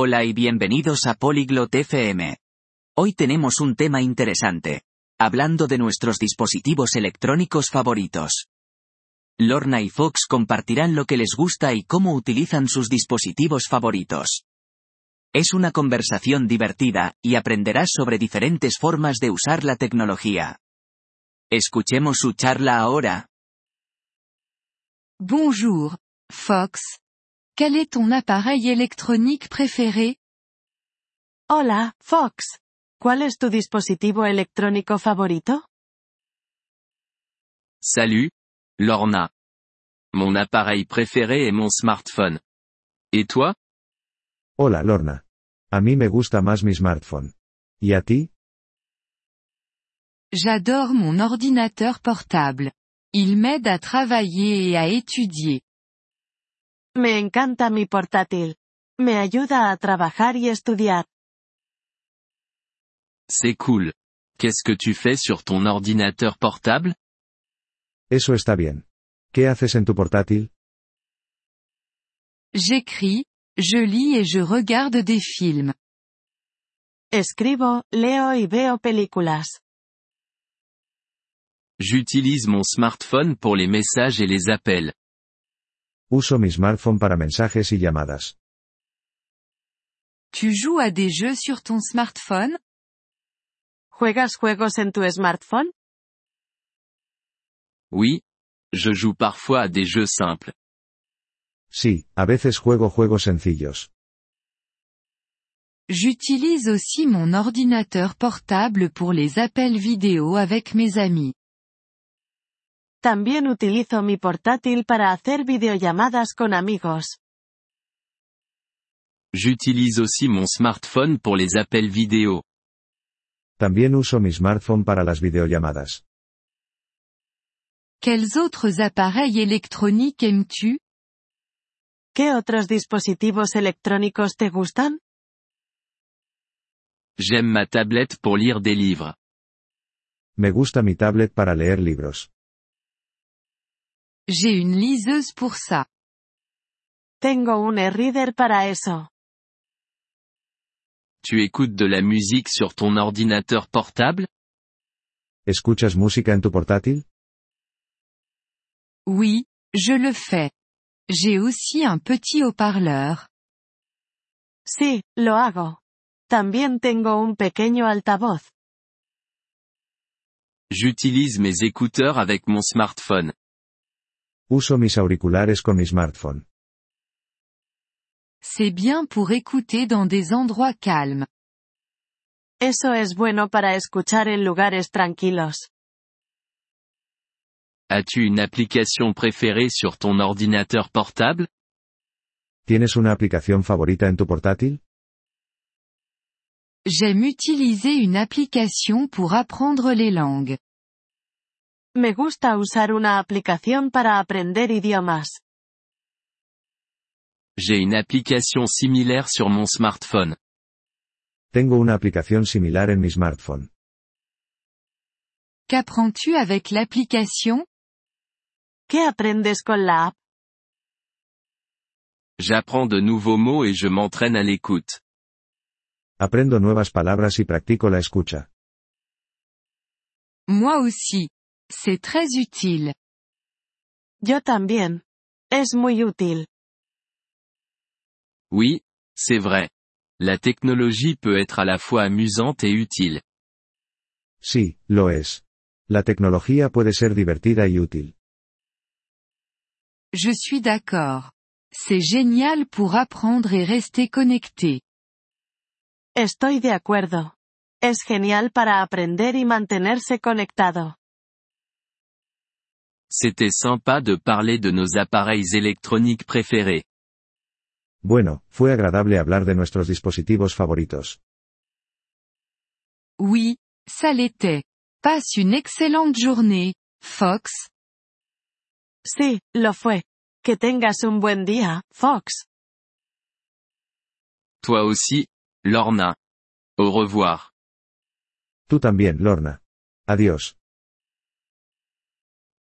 Hola y bienvenidos a Polyglot FM. Hoy tenemos un tema interesante. Hablando de nuestros dispositivos electrónicos favoritos. Lorna y Fox compartirán lo que les gusta y cómo utilizan sus dispositivos favoritos. Es una conversación divertida, y aprenderás sobre diferentes formas de usar la tecnología. Escuchemos su charla ahora. Bonjour, Fox. Quel est ton appareil électronique préféré? Hola, Fox. ¿Cuál es tu dispositivo electrónico favorito? Salut, Lorna. Mon appareil préféré est mon smartphone. Et toi? Hola Lorna. A mí me gusta más mi smartphone. ¿Y a ti? J'adore mon ordinateur portable. Il m'aide à travailler et à étudier. Me encanta mi portátil. Me ayuda a trabajar y estudiar. C'est cool. Qu'est-ce que tu fais sur ton ordinateur portable? Eso está bien. ¿Qué haces en tu portátil? J'écris, je lis et je regarde des films. Escribo, leo y veo películas. J'utilise mon smartphone pour les messages et les appels. Uso mi smartphone para mensajes y llamadas. Tu joues à des jeux sur ton smartphone? ¿Juegas juegos en tu smartphone? Oui. Je joue parfois à des jeux simples. Sí, a veces juego juegos sencillos. J'utilise aussi mon ordinateur portable pour les appels vidéo avec mes amis. También utilizo mi portátil para hacer videollamadas con amigos. J'utilise aussi mon smartphone pour les appels vidéo. También uso mi smartphone para las videollamadas. Quels autres appareils électroniques aimes-tu ¿Qué otros dispositivos electrónicos te gustan? J'aime ma tablette pour lire des livres. Me gusta mi tablet para leer libros. J'ai une liseuse pour ça. Tengo un e-reader para eso. Tu écoutes de la musique sur ton ordinateur portable? ¿Escuchas música en tu portátil? Oui, je le fais. J'ai aussi un petit haut-parleur. Sí, lo hago. También tengo un pequeño altavoz. J'utilise mes écouteurs avec mon smartphone. Uso mis auriculares con mi smartphone. C'est bien pour écouter dans des endroits calmes. Eso es bueno para escuchar en lugares tranquilos. As-tu une application préférée sur ton ordinateur portable? ¿Tienes una aplicación favorita en tu portátil? J'aime utiliser une application pour apprendre les langues. Me gusta usar una aplicación para aprender idiomas. J'ai une application similaire sur mon smartphone. Tengo una aplicación similar en mi smartphone. Qu'apprends-tu avec l'application ¿Qué aprendes con la app? J'apprends de nouveaux mots et je m'entraîne à l'écoute. Aprendo nuevas palabras y practico la escucha. Moi aussi. C'est très utile. Yo también. Es muy útil. Oui, c'est vrai. La technologie peut être à la fois amusante et utile. Sí, lo es. La tecnología puede ser divertida y útil. Je suis d'accord. C'est génial pour apprendre et rester connecté. Estoy de acuerdo. Es genial para aprender y mantenerse conectado. C'était sympa de parler de nos appareils électroniques préférés. Bueno, fue agradable hablar de nuestros dispositivos favoritos. Oui, ça l'était. Passe une excellente journée, Fox. Sí, lo fue. Que tengas un buen día, Fox. Toi aussi, Lorna. Au revoir. Tú también, Lorna. Adiós.